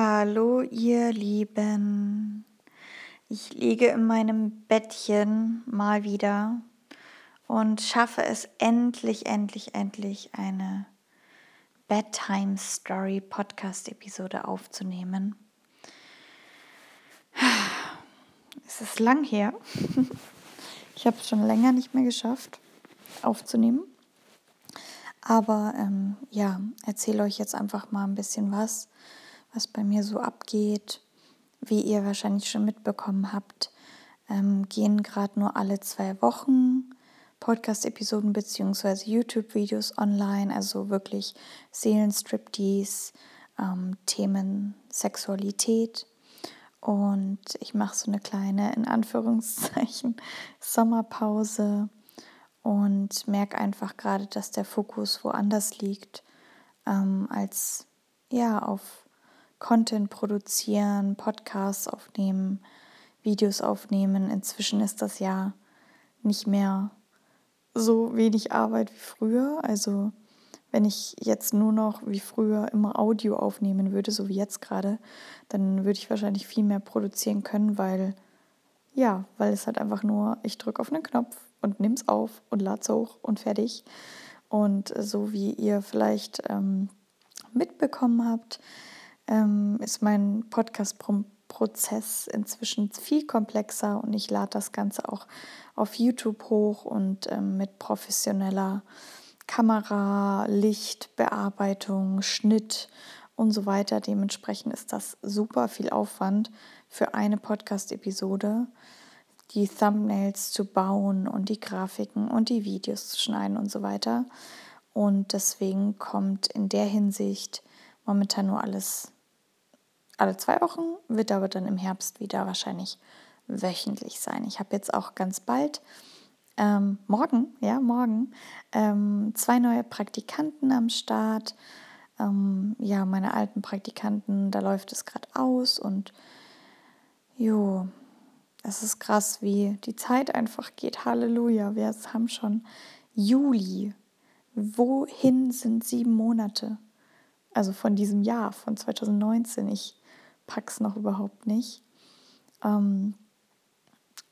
Hallo ihr Lieben. Ich liege in meinem Bettchen mal wieder und schaffe es endlich, endlich, endlich eine Bedtime Story Podcast Episode aufzunehmen. Es ist lang her. Ich habe es schon länger nicht mehr geschafft aufzunehmen. Aber ähm, ja, erzähle euch jetzt einfach mal ein bisschen was was bei mir so abgeht. Wie ihr wahrscheinlich schon mitbekommen habt, ähm, gehen gerade nur alle zwei Wochen Podcast-Episoden bzw. YouTube-Videos online, also wirklich Seelenstriptease, ähm, Themen Sexualität. Und ich mache so eine kleine, in Anführungszeichen, Sommerpause und merke einfach gerade, dass der Fokus woanders liegt, ähm, als ja, auf Content produzieren, Podcasts aufnehmen, Videos aufnehmen. Inzwischen ist das ja nicht mehr so wenig Arbeit wie früher. Also wenn ich jetzt nur noch wie früher immer Audio aufnehmen würde, so wie jetzt gerade, dann würde ich wahrscheinlich viel mehr produzieren können, weil ja, weil es halt einfach nur, ich drücke auf einen Knopf und nimm's auf und lad's hoch und fertig. Und so wie ihr vielleicht ähm, mitbekommen habt, ähm, ist mein Podcast-Prozess inzwischen viel komplexer und ich lade das Ganze auch auf YouTube hoch und ähm, mit professioneller Kamera, Licht, Bearbeitung, Schnitt und so weiter. Dementsprechend ist das super viel Aufwand für eine Podcast-Episode, die Thumbnails zu bauen und die Grafiken und die Videos zu schneiden und so weiter. Und deswegen kommt in der Hinsicht momentan nur alles alle zwei Wochen, wird aber dann im Herbst wieder wahrscheinlich wöchentlich sein. Ich habe jetzt auch ganz bald, ähm, morgen, ja, morgen, ähm, zwei neue Praktikanten am Start. Ähm, ja, meine alten Praktikanten, da läuft es gerade aus und jo, es ist krass, wie die Zeit einfach geht. Halleluja, wir haben schon Juli. Wohin sind sieben Monate? Also von diesem Jahr, von 2019. Ich pack's noch überhaupt nicht. Ähm,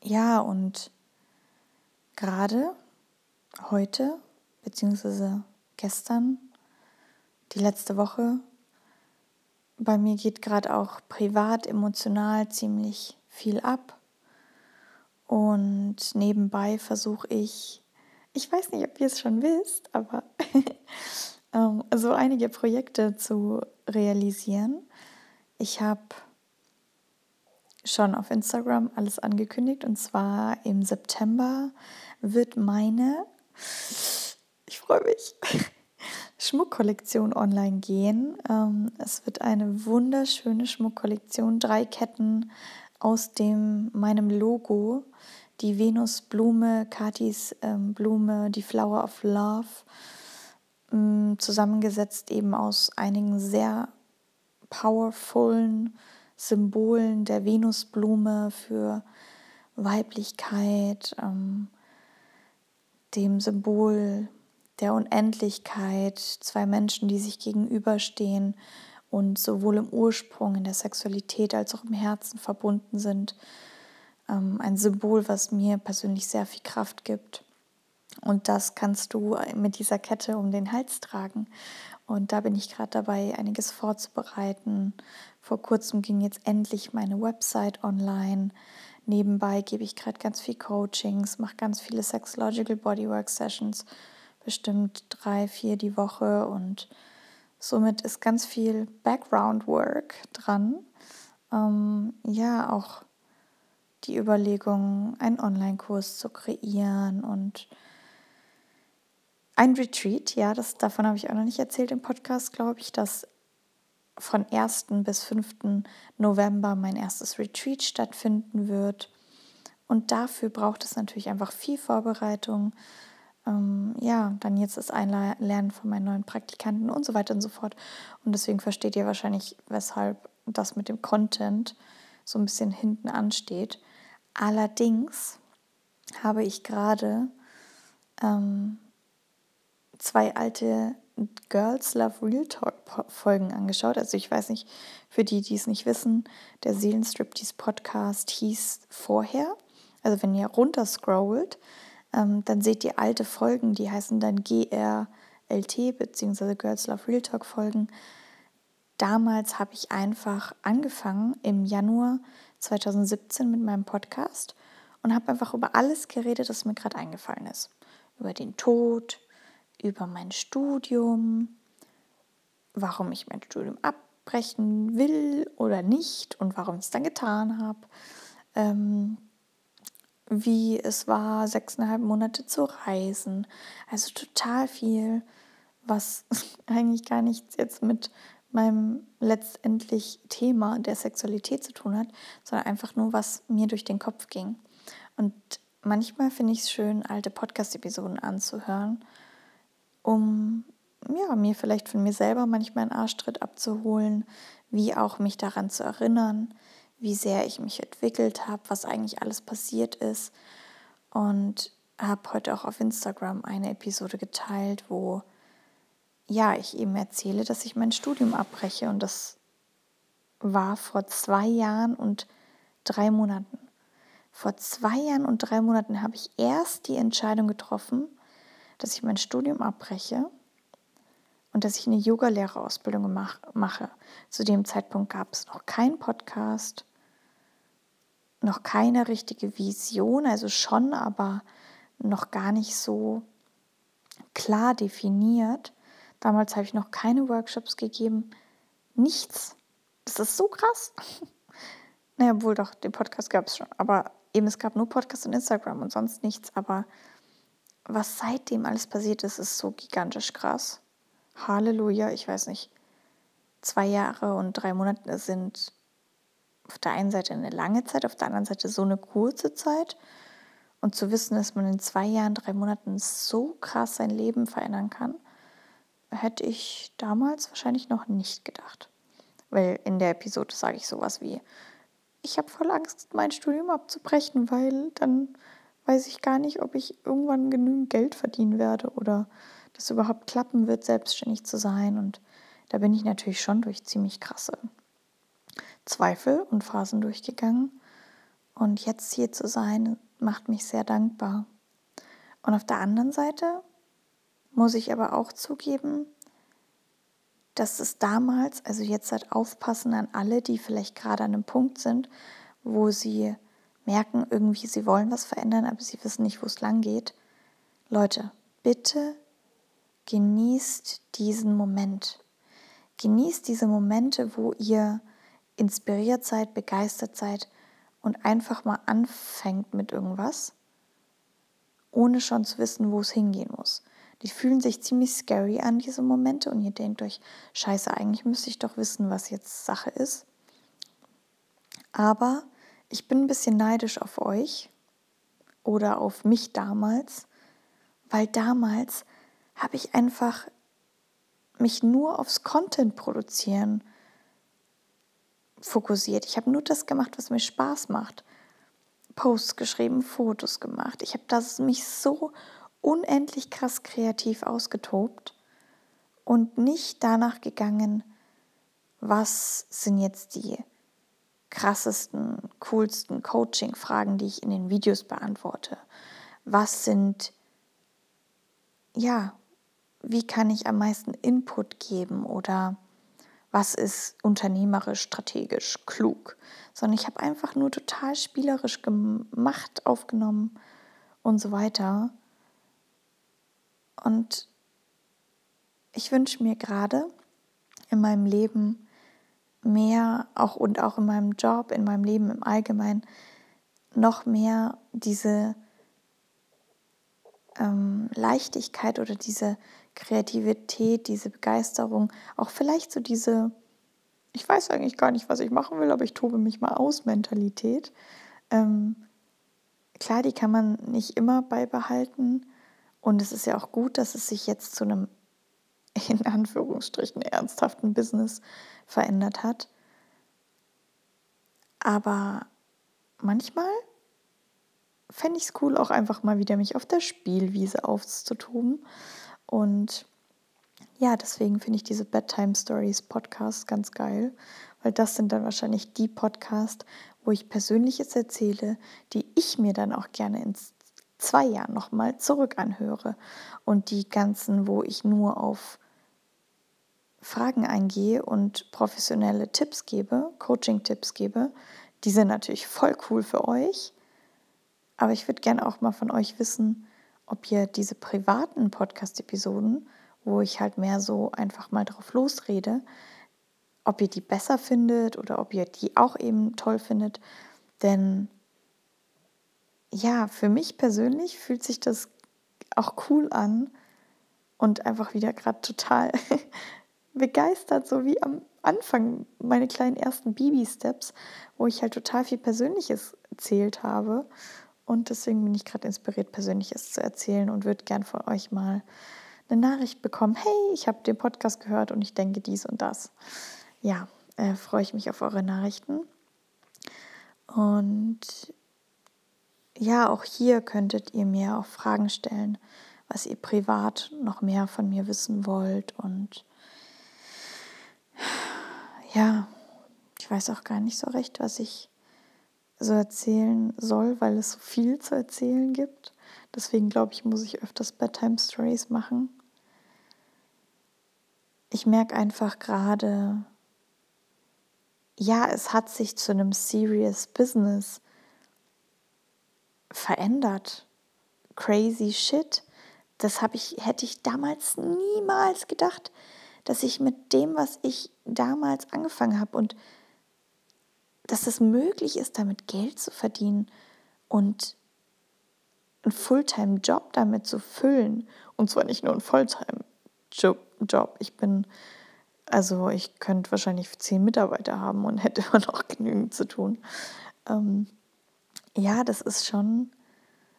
ja, und gerade heute, beziehungsweise gestern, die letzte Woche, bei mir geht gerade auch privat, emotional ziemlich viel ab. Und nebenbei versuche ich, ich weiß nicht, ob ihr es schon wisst, aber ähm, so einige Projekte zu realisieren. Ich habe schon auf Instagram alles angekündigt und zwar im September wird meine, ich freue mich, Schmuckkollektion online gehen. Ähm, es wird eine wunderschöne Schmuckkollektion, drei Ketten aus dem meinem Logo, die Venusblume, Katis ähm, Blume, die Flower of Love, ähm, zusammengesetzt eben aus einigen sehr powervollen Symbolen der Venusblume für Weiblichkeit, ähm, dem Symbol der Unendlichkeit, zwei Menschen, die sich gegenüberstehen und sowohl im Ursprung, in der Sexualität als auch im Herzen verbunden sind. Ähm, ein Symbol, was mir persönlich sehr viel Kraft gibt. Und das kannst du mit dieser Kette um den Hals tragen. Und da bin ich gerade dabei, einiges vorzubereiten. Vor kurzem ging jetzt endlich meine Website online. Nebenbei gebe ich gerade ganz viel Coachings, mache ganz viele Sexological Bodywork Sessions, bestimmt drei, vier die Woche. Und somit ist ganz viel Background Work dran. Ähm, ja, auch die Überlegung, einen Online-Kurs zu kreieren und ein Retreat, ja, das, davon habe ich auch noch nicht erzählt im Podcast, glaube ich, dass von 1. bis 5. November mein erstes Retreat stattfinden wird. Und dafür braucht es natürlich einfach viel Vorbereitung. Ähm, ja, dann jetzt das Einlernen von meinen neuen Praktikanten und so weiter und so fort. Und deswegen versteht ihr wahrscheinlich, weshalb das mit dem Content so ein bisschen hinten ansteht. Allerdings habe ich gerade ähm, zwei alte Girls Love Real Talk Folgen angeschaut. Also ich weiß nicht, für die, die es nicht wissen, der Seelenstriptease Podcast hieß vorher. Also wenn ihr runterscrollt, ähm, dann seht ihr alte Folgen, die heißen dann GRLT bzw. Girls Love Real Talk Folgen. Damals habe ich einfach angefangen im Januar 2017 mit meinem Podcast und habe einfach über alles geredet, das mir gerade eingefallen ist. Über den Tod, über mein Studium, warum ich mein Studium abbrechen will oder nicht und warum ich es dann getan habe. Ähm, wie es war, sechseinhalb Monate zu reisen. Also total viel, was eigentlich gar nichts jetzt mit meinem letztendlich Thema der Sexualität zu tun hat, sondern einfach nur, was mir durch den Kopf ging. Und manchmal finde ich es schön, alte Podcast-Episoden anzuhören, um ja, mir vielleicht von mir selber manchmal einen Arschtritt abzuholen, wie auch mich daran zu erinnern, wie sehr ich mich entwickelt habe, was eigentlich alles passiert ist. Und habe heute auch auf Instagram eine Episode geteilt, wo ja, ich eben erzähle, dass ich mein Studium abbreche. Und das war vor zwei Jahren und drei Monaten. Vor zwei Jahren und drei Monaten habe ich erst die Entscheidung getroffen, dass ich mein Studium abbreche und dass ich eine Yogalehrerausbildung mache. Zu dem Zeitpunkt gab es noch keinen Podcast, noch keine richtige Vision, also schon, aber noch gar nicht so klar definiert. Damals habe ich noch keine Workshops gegeben, nichts. Das ist so krass. naja, wohl doch, den Podcast gab es schon, aber eben es gab nur Podcast und Instagram und sonst nichts. Aber was seitdem alles passiert ist, ist so gigantisch krass. Halleluja, ich weiß nicht, zwei Jahre und drei Monate sind auf der einen Seite eine lange Zeit, auf der anderen Seite so eine kurze Zeit. Und zu wissen, dass man in zwei Jahren, drei Monaten so krass sein Leben verändern kann, hätte ich damals wahrscheinlich noch nicht gedacht. Weil in der Episode sage ich sowas wie, ich habe voll Angst, mein Studium abzubrechen, weil dann weiß ich gar nicht, ob ich irgendwann genügend Geld verdienen werde oder das überhaupt klappen wird, selbstständig zu sein. Und da bin ich natürlich schon durch ziemlich krasse Zweifel und Phasen durchgegangen. Und jetzt hier zu sein, macht mich sehr dankbar. Und auf der anderen Seite muss ich aber auch zugeben, dass es damals, also jetzt halt aufpassen an alle, die vielleicht gerade an einem Punkt sind, wo sie merken, irgendwie sie wollen was verändern, aber sie wissen nicht, wo es lang geht. Leute, bitte genießt diesen Moment. Genießt diese Momente, wo ihr inspiriert seid, begeistert seid und einfach mal anfängt mit irgendwas, ohne schon zu wissen, wo es hingehen muss. Die fühlen sich ziemlich scary an, diese Momente, und ihr denkt euch, scheiße, eigentlich müsste ich doch wissen, was jetzt Sache ist. Aber ich bin ein bisschen neidisch auf euch oder auf mich damals, weil damals habe ich einfach mich nur aufs Content produzieren fokussiert. Ich habe nur das gemacht, was mir Spaß macht. Posts geschrieben, Fotos gemacht. Ich habe das mich so unendlich krass kreativ ausgetobt und nicht danach gegangen, was sind jetzt die krassesten, coolsten Coaching-Fragen, die ich in den Videos beantworte. Was sind, ja, wie kann ich am meisten Input geben oder was ist unternehmerisch, strategisch, klug, sondern ich habe einfach nur total spielerisch gemacht, aufgenommen und so weiter. Und ich wünsche mir gerade in meinem Leben mehr, auch und auch in meinem Job, in meinem Leben im Allgemeinen, noch mehr diese ähm, Leichtigkeit oder diese Kreativität, diese Begeisterung, auch vielleicht so diese, ich weiß eigentlich gar nicht, was ich machen will, aber ich tobe mich mal aus Mentalität. Ähm, klar, die kann man nicht immer beibehalten und es ist ja auch gut, dass es sich jetzt zu einem in Anführungsstrichen ernsthaften Business verändert hat. Aber manchmal fände ich es cool, auch einfach mal wieder mich auf der Spielwiese aufzutoben und ja, deswegen finde ich diese Bedtime Stories Podcasts ganz geil, weil das sind dann wahrscheinlich die Podcasts, wo ich Persönliches erzähle, die ich mir dann auch gerne in zwei Jahren nochmal zurück anhöre. Und die ganzen, wo ich nur auf Fragen eingehe und professionelle Tipps gebe, Coaching-Tipps gebe, die sind natürlich voll cool für euch. Aber ich würde gerne auch mal von euch wissen, ob ihr diese privaten Podcast-Episoden, wo ich halt mehr so einfach mal drauf losrede, ob ihr die besser findet oder ob ihr die auch eben toll findet. Denn ja, für mich persönlich fühlt sich das auch cool an und einfach wieder gerade total begeistert, so wie am Anfang meine kleinen ersten Baby-Steps, wo ich halt total viel Persönliches erzählt habe. Und deswegen bin ich gerade inspiriert, Persönliches zu erzählen und würde gern von euch mal eine Nachricht bekommen. Hey, ich habe den Podcast gehört und ich denke dies und das. Ja, äh, freue ich mich auf eure Nachrichten. Und ja, auch hier könntet ihr mir auch Fragen stellen, was ihr privat noch mehr von mir wissen wollt. Und ja, ich weiß auch gar nicht so recht, was ich so erzählen soll, weil es so viel zu erzählen gibt. Deswegen glaube ich, muss ich öfters Bedtime Stories machen. Ich merke einfach gerade, ja, es hat sich zu einem Serious Business verändert. Crazy shit. Das ich, hätte ich damals niemals gedacht, dass ich mit dem, was ich damals angefangen habe und dass es möglich ist, damit Geld zu verdienen und einen Fulltime-Job damit zu füllen. Und zwar nicht nur ein Fulltime-Job. Ich bin, also ich könnte wahrscheinlich zehn Mitarbeiter haben und hätte immer noch genügend zu tun. Ähm, ja, das ist schon,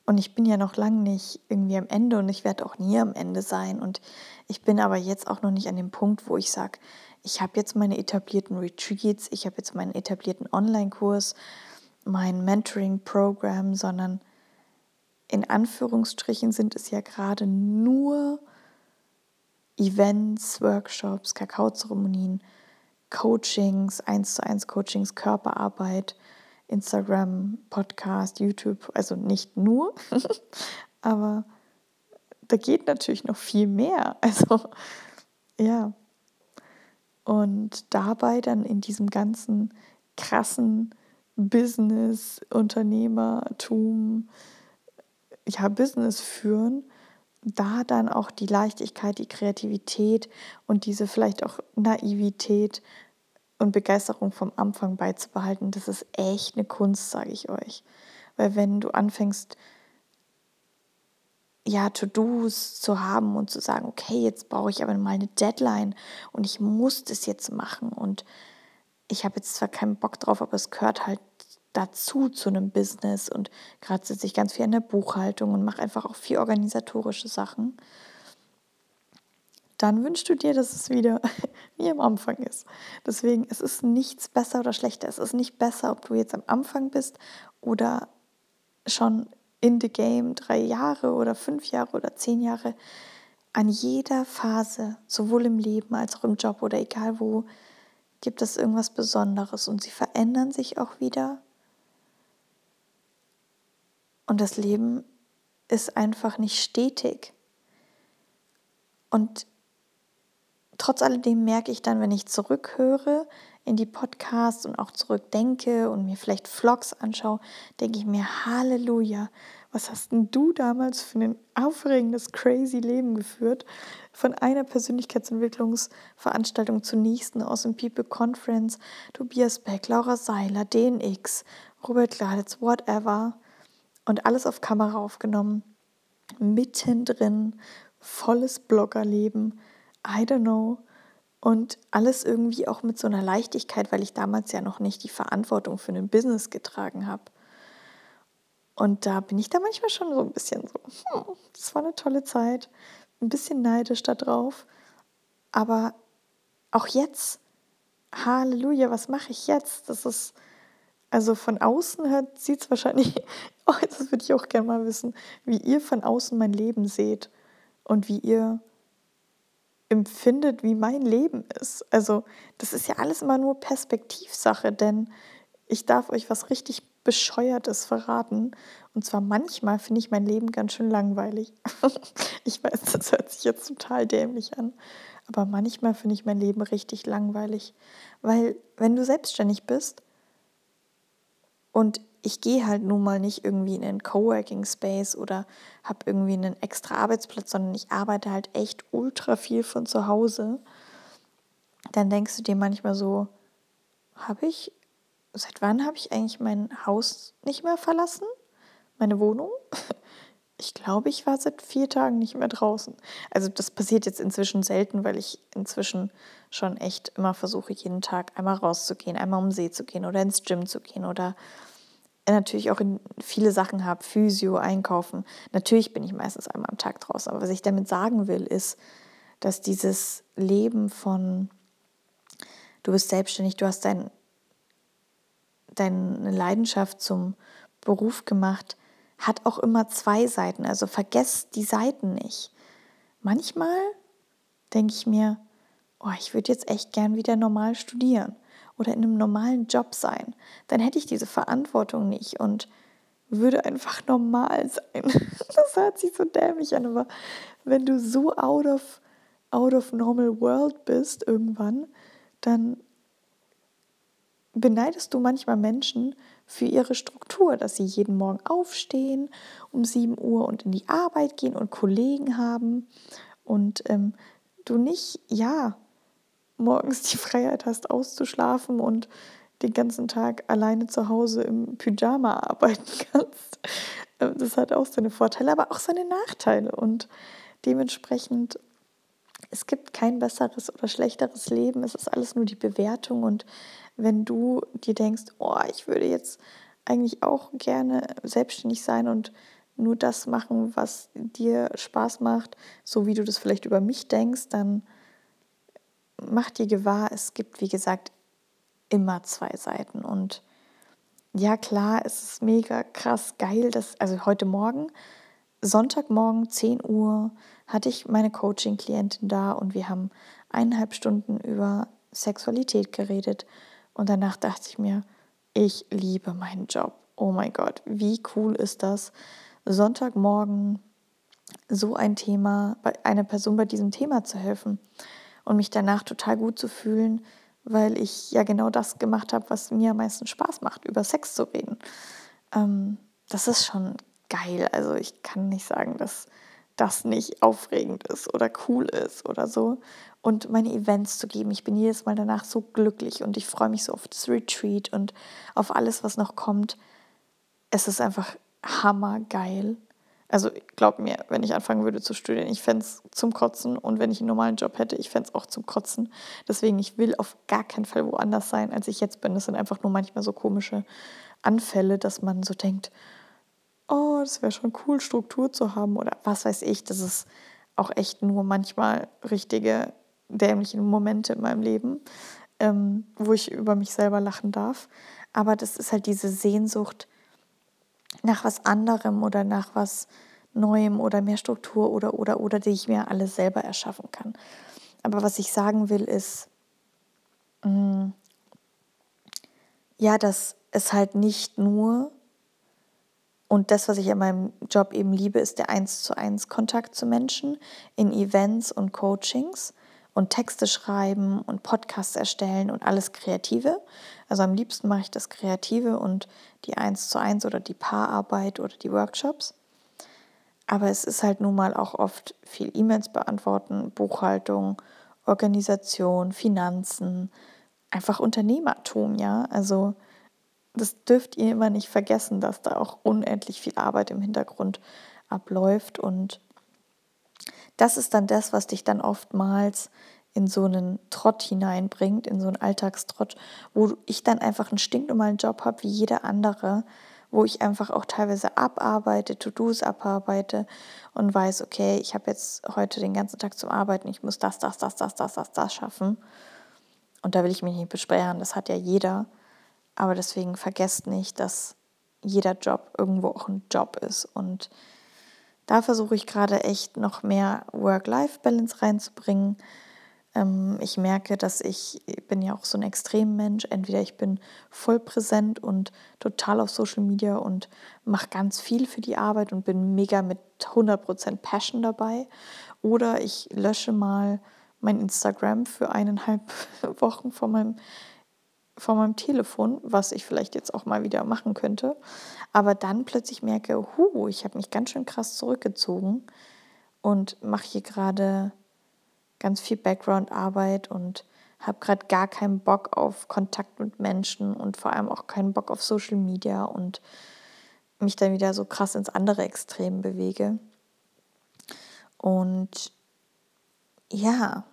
und ich bin ja noch lange nicht irgendwie am Ende und ich werde auch nie am Ende sein. Und ich bin aber jetzt auch noch nicht an dem Punkt, wo ich sage, ich habe jetzt meine etablierten Retreats, ich habe jetzt meinen etablierten Online-Kurs, mein Mentoring-Programm, sondern in Anführungsstrichen sind es ja gerade nur Events, Workshops, Kakaozeremonien, Coachings, 1 zu 1 Coachings, Körperarbeit, Instagram, Podcast, YouTube, also nicht nur, aber da geht natürlich noch viel mehr. Also ja. Und dabei dann in diesem ganzen krassen Business, Unternehmertum, ja, Business führen, da dann auch die Leichtigkeit, die Kreativität und diese vielleicht auch Naivität und Begeisterung vom Anfang beizubehalten, das ist echt eine Kunst, sage ich euch. Weil wenn du anfängst, ja, To-Dos zu haben und zu sagen, okay, jetzt brauche ich aber mal eine Deadline und ich muss das jetzt machen und ich habe jetzt zwar keinen Bock drauf, aber es gehört halt dazu zu einem Business und gerade sitze ich ganz viel in der Buchhaltung und mache einfach auch viel organisatorische Sachen dann wünschst du dir, dass es wieder wie am Anfang ist. Deswegen, es ist nichts besser oder schlechter. Es ist nicht besser, ob du jetzt am Anfang bist oder schon in the game drei Jahre oder fünf Jahre oder zehn Jahre. An jeder Phase, sowohl im Leben als auch im Job oder egal wo, gibt es irgendwas Besonderes und sie verändern sich auch wieder. Und das Leben ist einfach nicht stetig. Und trotz alledem merke ich dann, wenn ich zurückhöre in die Podcasts und auch zurückdenke und mir vielleicht Vlogs anschaue, denke ich mir, Halleluja, was hast denn du damals für ein aufregendes, crazy Leben geführt? Von einer Persönlichkeitsentwicklungsveranstaltung zur nächsten aus dem People Conference, Tobias Beck, Laura Seiler, DNX, Robert Gladitz, whatever. Und alles auf Kamera aufgenommen, mittendrin, volles Bloggerleben I don't know. Und alles irgendwie auch mit so einer Leichtigkeit, weil ich damals ja noch nicht die Verantwortung für ein Business getragen habe. Und da bin ich da manchmal schon so ein bisschen so, hm, das war eine tolle Zeit, ein bisschen neidisch da drauf. Aber auch jetzt, Halleluja, was mache ich jetzt? Das ist, also von außen sieht es wahrscheinlich, oh, das würde ich auch gerne mal wissen, wie ihr von außen mein Leben seht und wie ihr empfindet, wie mein Leben ist. Also das ist ja alles immer nur Perspektivsache, denn ich darf euch was richtig Bescheuertes verraten. Und zwar manchmal finde ich mein Leben ganz schön langweilig. ich weiß, das hört sich jetzt total dämlich an. Aber manchmal finde ich mein Leben richtig langweilig. Weil wenn du selbstständig bist und ich gehe halt nun mal nicht irgendwie in einen Coworking Space oder habe irgendwie einen extra Arbeitsplatz, sondern ich arbeite halt echt ultra viel von zu Hause, dann denkst du dir manchmal so, habe ich seit wann habe ich eigentlich mein Haus nicht mehr verlassen? Meine Wohnung? Ich glaube, ich war seit vier Tagen nicht mehr draußen. Also das passiert jetzt inzwischen selten, weil ich inzwischen schon echt immer versuche, jeden Tag einmal rauszugehen, einmal um den See zu gehen oder ins Gym zu gehen oder natürlich auch in viele Sachen habe, Physio, Einkaufen. Natürlich bin ich meistens einmal am Tag draußen. Aber was ich damit sagen will, ist, dass dieses Leben von, du bist selbstständig, du hast dein deine Leidenschaft zum Beruf gemacht, hat auch immer zwei Seiten. Also vergesst die Seiten nicht. Manchmal denke ich mir, oh, ich würde jetzt echt gern wieder normal studieren oder in einem normalen Job sein. Dann hätte ich diese Verantwortung nicht und würde einfach normal sein. Das hört sich so dämlich an, aber wenn du so out of, out of normal world bist irgendwann, dann beneidest du manchmal Menschen für ihre Struktur, dass sie jeden Morgen aufstehen um 7 Uhr und in die Arbeit gehen und Kollegen haben und ähm, du nicht, ja, morgens die Freiheit hast, auszuschlafen und den ganzen Tag alleine zu Hause im Pyjama arbeiten kannst. Ähm, das hat auch seine Vorteile, aber auch seine Nachteile. Und dementsprechend es gibt kein besseres oder schlechteres Leben, es ist alles nur die Bewertung. Und wenn du dir denkst, oh, ich würde jetzt eigentlich auch gerne selbstständig sein und nur das machen, was dir Spaß macht, so wie du das vielleicht über mich denkst, dann mach dir gewahr, es gibt, wie gesagt, immer zwei Seiten. Und ja, klar, es ist mega krass geil, dass, also heute Morgen, Sonntagmorgen, 10 Uhr, hatte ich meine Coaching-Klientin da und wir haben eineinhalb Stunden über Sexualität geredet. Und danach dachte ich mir, ich liebe meinen Job. Oh mein Gott, wie cool ist das? Sonntagmorgen so ein Thema, einer Person bei diesem Thema zu helfen und mich danach total gut zu fühlen, weil ich ja genau das gemacht habe, was mir am meisten Spaß macht, über Sex zu reden. Ähm, das ist schon geil. Also ich kann nicht sagen, dass das nicht aufregend ist oder cool ist oder so. Und meine Events zu geben. Ich bin jedes Mal danach so glücklich und ich freue mich so auf das Retreat und auf alles, was noch kommt. Es ist einfach hammergeil. Also glaub mir, wenn ich anfangen würde zu studieren, ich fände es zum Kotzen und wenn ich einen normalen Job hätte, ich fände es auch zum Kotzen. Deswegen, ich will auf gar keinen Fall woanders sein, als ich jetzt bin. Das sind einfach nur manchmal so komische Anfälle, dass man so denkt, oh, das wäre schon cool, Struktur zu haben oder was weiß ich. Das ist auch echt nur manchmal richtige dämliche Momente in meinem Leben, ähm, wo ich über mich selber lachen darf. Aber das ist halt diese Sehnsucht nach was anderem oder nach was Neuem oder mehr Struktur oder oder oder, die ich mir alles selber erschaffen kann. Aber was ich sagen will, ist, mh, mm, ja, dass es halt nicht nur und das, was ich an meinem Job eben liebe, ist der eins zu eins Kontakt zu Menschen in Events und Coachings und Texte schreiben und Podcasts erstellen und alles Kreative. Also am liebsten mache ich das Kreative und die eins zu eins oder die Paararbeit oder die Workshops. Aber es ist halt nun mal auch oft viel E-Mails beantworten, Buchhaltung, Organisation, Finanzen, einfach Unternehmertum, ja. Also das dürft ihr immer nicht vergessen, dass da auch unendlich viel Arbeit im Hintergrund abläuft. Und das ist dann das, was dich dann oftmals in so einen Trott hineinbringt, in so einen Alltagstrott, wo ich dann einfach einen stinknormalen Job habe wie jeder andere, wo ich einfach auch teilweise abarbeite, To-Dos abarbeite und weiß, okay, ich habe jetzt heute den ganzen Tag zum Arbeiten, ich muss das, das, das, das, das, das, das schaffen. Und da will ich mich nicht beschweren, das hat ja jeder. Aber deswegen vergesst nicht, dass jeder Job irgendwo auch ein Job ist. Und da versuche ich gerade echt noch mehr Work-Life-Balance reinzubringen. Ähm, ich merke, dass ich, ich bin ja auch so ein Extremmensch. Entweder ich bin voll präsent und total auf Social Media und mache ganz viel für die Arbeit und bin mega mit 100% Passion dabei. Oder ich lösche mal mein Instagram für eineinhalb Wochen von meinem, von meinem Telefon, was ich vielleicht jetzt auch mal wieder machen könnte. Aber dann plötzlich merke, hu, ich habe mich ganz schön krass zurückgezogen und mache hier gerade ganz viel Background-Arbeit und habe gerade gar keinen Bock auf Kontakt mit Menschen und vor allem auch keinen Bock auf Social Media und mich dann wieder so krass ins andere Extrem bewege. Und ja,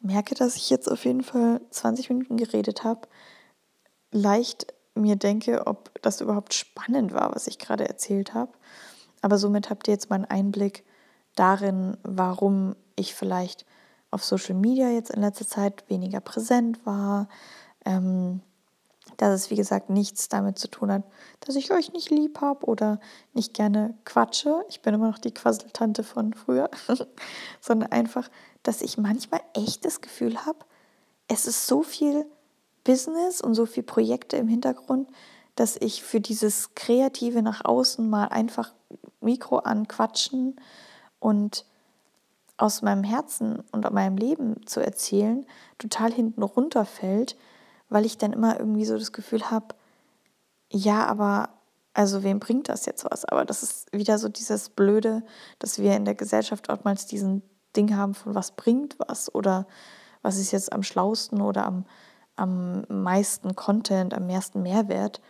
merke, dass ich jetzt auf jeden Fall 20 Minuten geredet habe, leicht mir denke, ob das überhaupt spannend war, was ich gerade erzählt habe. Aber somit habt ihr jetzt mal einen Einblick darin, warum ich vielleicht auf Social Media jetzt in letzter Zeit weniger präsent war. Ähm, dass es, wie gesagt, nichts damit zu tun hat, dass ich euch nicht lieb habe oder nicht gerne quatsche. Ich bin immer noch die Quasseltante von früher, sondern einfach, dass ich manchmal echt das Gefühl habe, es ist so viel Business und so viele Projekte im Hintergrund, dass ich für dieses Kreative nach außen mal einfach Mikro anquatschen und aus meinem Herzen und meinem Leben zu erzählen, total hinten runterfällt, weil ich dann immer irgendwie so das Gefühl habe, ja, aber also wem bringt das jetzt was? Aber das ist wieder so dieses Blöde, dass wir in der Gesellschaft oftmals diesen Ding haben von was bringt was oder was ist jetzt am schlausten oder am, am meisten Content, am meisten Mehrwert.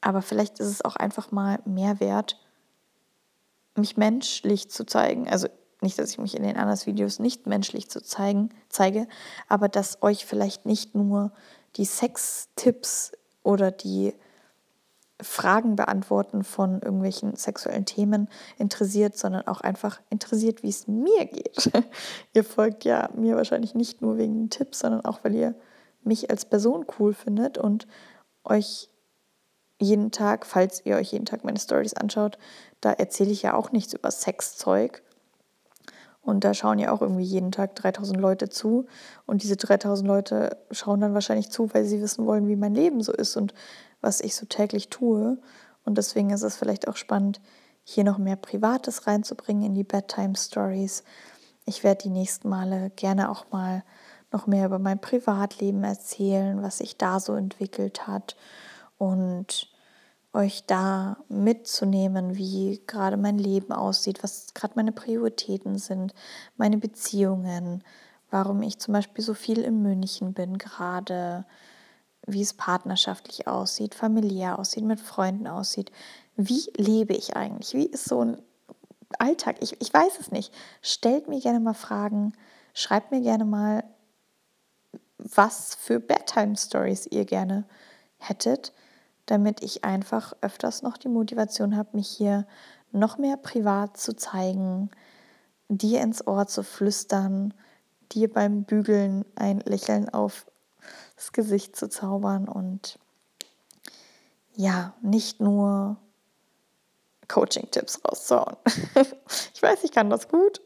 Aber vielleicht ist es auch einfach mal Mehrwert, mich menschlich zu zeigen. Also nicht, dass ich mich in den anderen Videos nicht menschlich zu zeigen, zeige, aber dass euch vielleicht nicht nur die Sextipps oder die Fragen beantworten von irgendwelchen sexuellen Themen interessiert, sondern auch einfach interessiert, wie es mir geht. ihr folgt ja mir wahrscheinlich nicht nur wegen den Tipps, sondern auch, weil ihr mich als Person cool findet und euch jeden Tag, falls ihr euch jeden Tag meine Stories anschaut, da erzähle ich ja auch nichts über Sexzeug. Und da schauen ja auch irgendwie jeden Tag 3000 Leute zu. Und diese 3000 Leute schauen dann wahrscheinlich zu, weil sie wissen wollen, wie mein Leben so ist und was ich so täglich tue. Und deswegen ist es vielleicht auch spannend, hier noch mehr Privates reinzubringen in die Bedtime Stories. Ich werde die nächsten Male gerne auch mal noch mehr über mein Privatleben erzählen, was sich da so entwickelt hat und euch da mitzunehmen, wie gerade mein Leben aussieht, was gerade meine Prioritäten sind, meine Beziehungen, warum ich zum Beispiel so viel in München bin gerade, wie es partnerschaftlich aussieht, familiär aussieht, mit Freunden aussieht. Wie lebe ich eigentlich? Wie ist so ein Alltag? Ich, ich weiß es nicht. Stellt mir gerne mal Fragen, schreibt mir gerne mal, was für Bedtime-Stories ihr gerne hättet damit ich einfach öfters noch die Motivation habe, mich hier noch mehr privat zu zeigen, dir ins Ohr zu flüstern, dir beim Bügeln ein Lächeln auf das Gesicht zu zaubern und ja, nicht nur Coaching-Tipps rauszuhauen. ich weiß, ich kann das gut.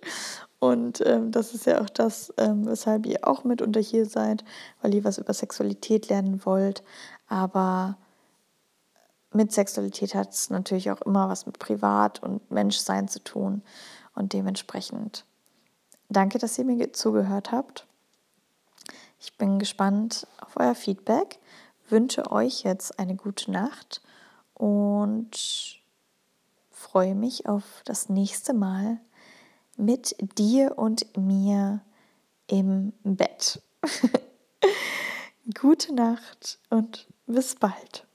Und ähm, das ist ja auch das, ähm, weshalb ihr auch mitunter hier seid, weil ihr was über Sexualität lernen wollt. Aber mit Sexualität hat es natürlich auch immer was mit Privat und Menschsein zu tun. Und dementsprechend danke, dass ihr mir zugehört habt. Ich bin gespannt auf euer Feedback, wünsche euch jetzt eine gute Nacht und freue mich auf das nächste Mal mit dir und mir im Bett. gute Nacht und bis bald.